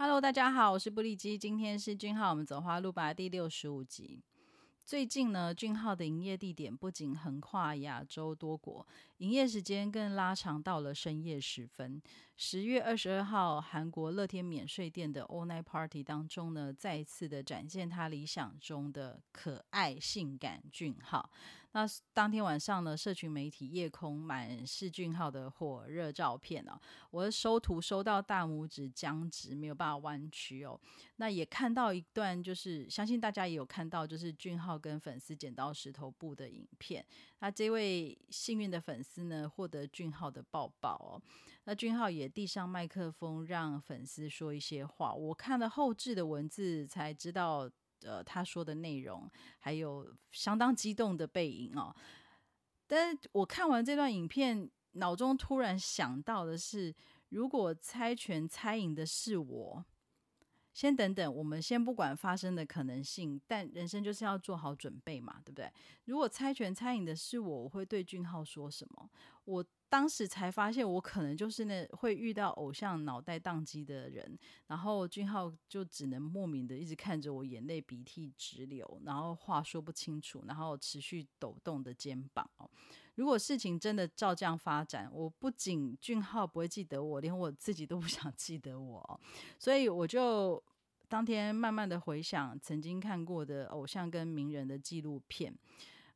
Hello，大家好，我是布利基，今天是俊浩，我们走花路吧第六十五集。最近呢，俊浩的营业地点不仅横跨亚洲多国，营业时间更拉长到了深夜时分。十月二十二号，韩国乐天免税店的 All Night Party 当中呢，再次的展现他理想中的可爱性感俊浩。那当天晚上呢，社群媒体夜空满是俊浩的火热照片哦。我的收图收到大拇指僵直，没有办法弯曲哦。那也看到一段，就是相信大家也有看到，就是俊浩跟粉丝剪刀石头布的影片。那这位幸运的粉丝呢，获得俊浩的抱抱哦。那俊浩也递上麦克风，让粉丝说一些话。我看了后置的文字，才知道。呃，他说的内容还有相当激动的背影哦。但我看完这段影片，脑中突然想到的是，如果猜拳猜赢的是我，先等等，我们先不管发生的可能性，但人生就是要做好准备嘛，对不对？如果猜拳猜赢的是我，我会对俊浩说什么？我。当时才发现，我可能就是那会遇到偶像脑袋宕机的人，然后俊浩就只能莫名的一直看着我，眼泪鼻涕直流，然后话说不清楚，然后持续抖动的肩膀哦。如果事情真的照这样发展，我不仅俊浩不会记得我，连我自己都不想记得我，所以我就当天慢慢的回想曾经看过的偶像跟名人的纪录片。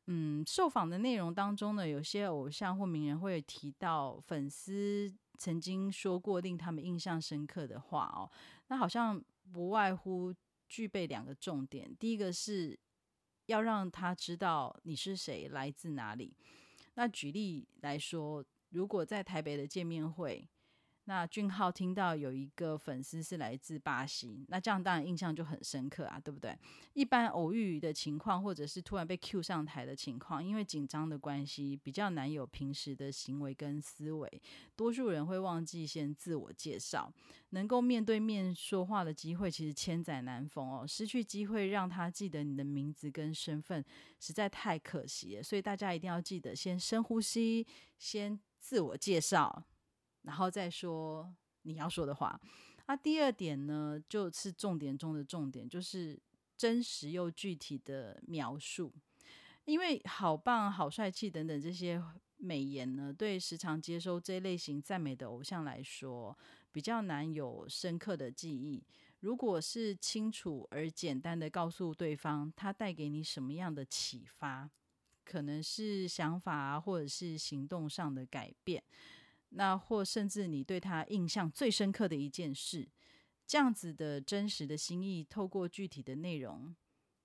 嗯，受访的内容当中呢，有些偶像或名人会提到粉丝曾经说过令他们印象深刻的话哦。那好像不外乎具备两个重点，第一个是要让他知道你是谁，来自哪里。那举例来说，如果在台北的见面会。那俊浩听到有一个粉丝是来自巴西，那这样当然印象就很深刻啊，对不对？一般偶遇的情况，或者是突然被 Q 上台的情况，因为紧张的关系，比较难有平时的行为跟思维，多数人会忘记先自我介绍，能够面对面说话的机会其实千载难逢哦，失去机会让他记得你的名字跟身份，实在太可惜了。所以大家一定要记得先深呼吸，先自我介绍。然后再说你要说的话。那第二点呢，就是重点中的重点，就是真实又具体的描述。因为好棒、好帅气等等这些美言呢，对时常接收这类型赞美的偶像来说，比较难有深刻的记忆。如果是清楚而简单的告诉对方，他带给你什么样的启发，可能是想法啊，或者是行动上的改变。那或甚至你对他印象最深刻的一件事，这样子的真实的心意，透过具体的内容，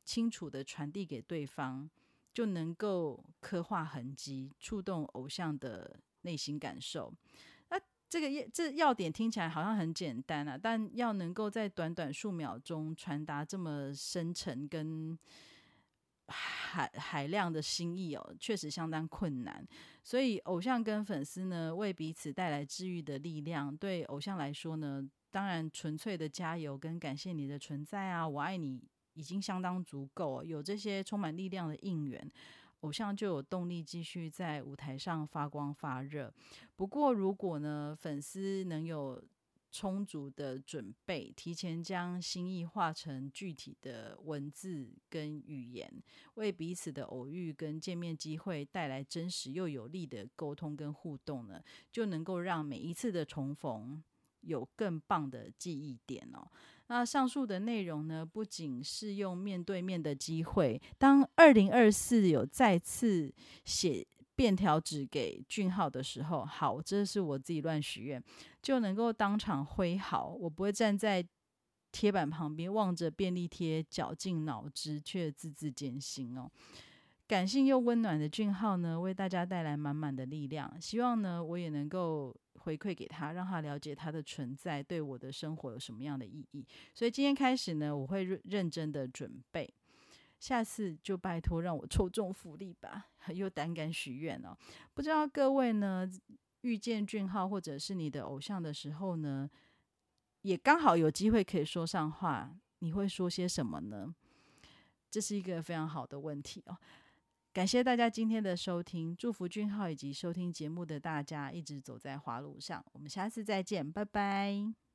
清楚的传递给对方，就能够刻画痕迹，触动偶像的内心感受。那这个这要点听起来好像很简单啊，但要能够在短短数秒钟传达这么深沉跟。海海量的心意哦，确实相当困难。所以，偶像跟粉丝呢，为彼此带来治愈的力量。对偶像来说呢，当然纯粹的加油跟感谢你的存在啊，我爱你已经相当足够。有这些充满力量的应援，偶像就有动力继续在舞台上发光发热。不过，如果呢，粉丝能有充足的准备，提前将心意化成具体的文字跟语言，为彼此的偶遇跟见面机会带来真实又有力的沟通跟互动呢，就能够让每一次的重逢有更棒的记忆点哦。那上述的内容呢，不仅是用面对面的机会，当二零二四有再次写。便条纸给俊浩的时候，好，这是我自己乱许愿，就能够当场挥毫。我不会站在贴板旁边望着便利贴绞尽脑汁，却字字艰辛哦。感性又温暖的俊浩呢，为大家带来满满的力量。希望呢，我也能够回馈给他，让他了解他的存在对我的生活有什么样的意义。所以今天开始呢，我会认认真的准备。下次就拜托让我抽中福利吧，又胆敢许愿哦。不知道各位呢，遇见俊浩或者是你的偶像的时候呢，也刚好有机会可以说上话，你会说些什么呢？这是一个非常好的问题哦。感谢大家今天的收听，祝福俊浩以及收听节目的大家一直走在花路上。我们下次再见，拜拜。